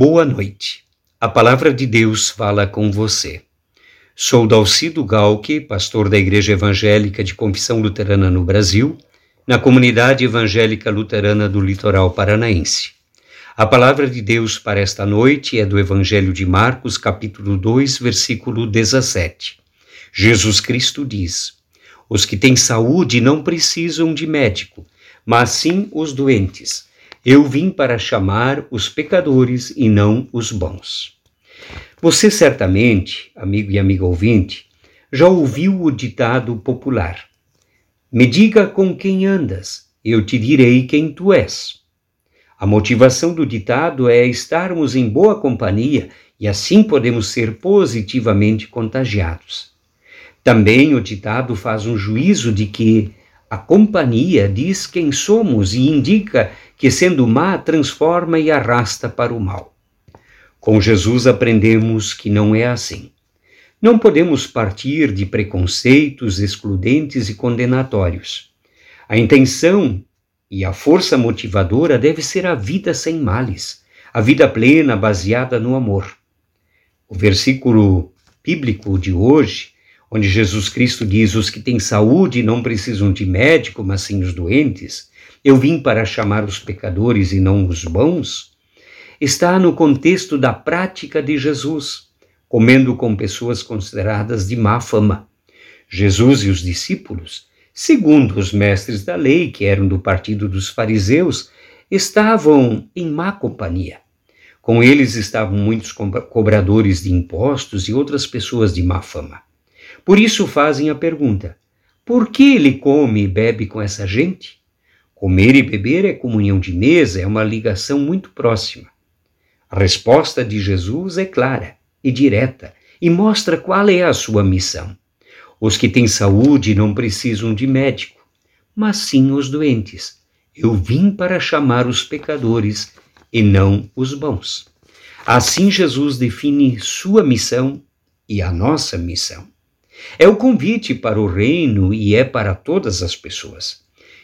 Boa noite. A palavra de Deus fala com você. Sou Dalcido Galque, pastor da Igreja Evangélica de Confissão Luterana no Brasil, na comunidade evangélica luterana do litoral paranaense. A palavra de Deus para esta noite é do Evangelho de Marcos, capítulo 2, versículo 17. Jesus Cristo diz: Os que têm saúde não precisam de médico, mas sim os doentes. Eu vim para chamar os pecadores e não os bons. Você certamente, amigo e amiga ouvinte, já ouviu o ditado popular: Me diga com quem andas, eu te direi quem tu és. A motivação do ditado é estarmos em boa companhia e assim podemos ser positivamente contagiados. Também o ditado faz um juízo de que a companhia diz quem somos e indica que, sendo má, transforma e arrasta para o mal. Com Jesus aprendemos que não é assim. Não podemos partir de preconceitos excludentes e condenatórios. A intenção e a força motivadora deve ser a vida sem males, a vida plena baseada no amor. O versículo bíblico de hoje, onde Jesus Cristo diz: Os que têm saúde não precisam de médico, mas sim os doentes, eu vim para chamar os pecadores e não os bons, está no contexto da prática de Jesus, comendo com pessoas consideradas de má fama. Jesus e os discípulos, segundo os mestres da lei, que eram do partido dos fariseus, estavam em má companhia. Com eles estavam muitos cobradores de impostos e outras pessoas de má fama. Por isso fazem a pergunta: por que ele come e bebe com essa gente? Comer e beber é comunhão de mesa, é uma ligação muito próxima. A resposta de Jesus é clara e direta e mostra qual é a sua missão. Os que têm saúde não precisam de médico, mas sim os doentes. Eu vim para chamar os pecadores e não os bons. Assim Jesus define sua missão e a nossa missão. É o convite para o reino e é para todas as pessoas.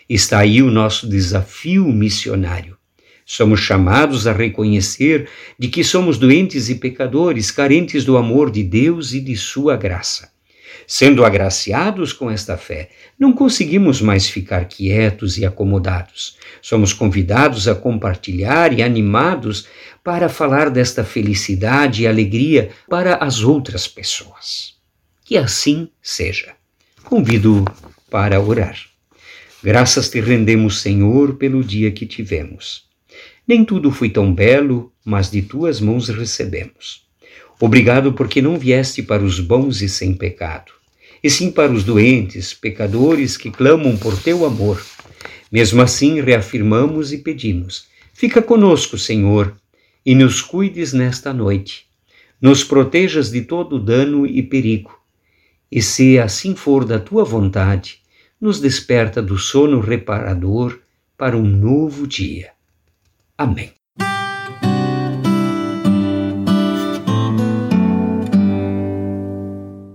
Está aí o nosso desafio missionário. Somos chamados a reconhecer de que somos doentes e pecadores, carentes do amor de Deus e de sua graça. Sendo agraciados com esta fé, não conseguimos mais ficar quietos e acomodados. Somos convidados a compartilhar e animados para falar desta felicidade e alegria para as outras pessoas. Que assim seja. Convido para orar. Graças te rendemos, Senhor, pelo dia que tivemos. Nem tudo foi tão belo, mas de tuas mãos recebemos. Obrigado porque não vieste para os bons e sem pecado, e sim para os doentes, pecadores que clamam por teu amor. Mesmo assim, reafirmamos e pedimos: fica conosco, Senhor, e nos cuides nesta noite. Nos protejas de todo dano e perigo. E se assim for da tua vontade, nos desperta do sono reparador para um novo dia. Amém.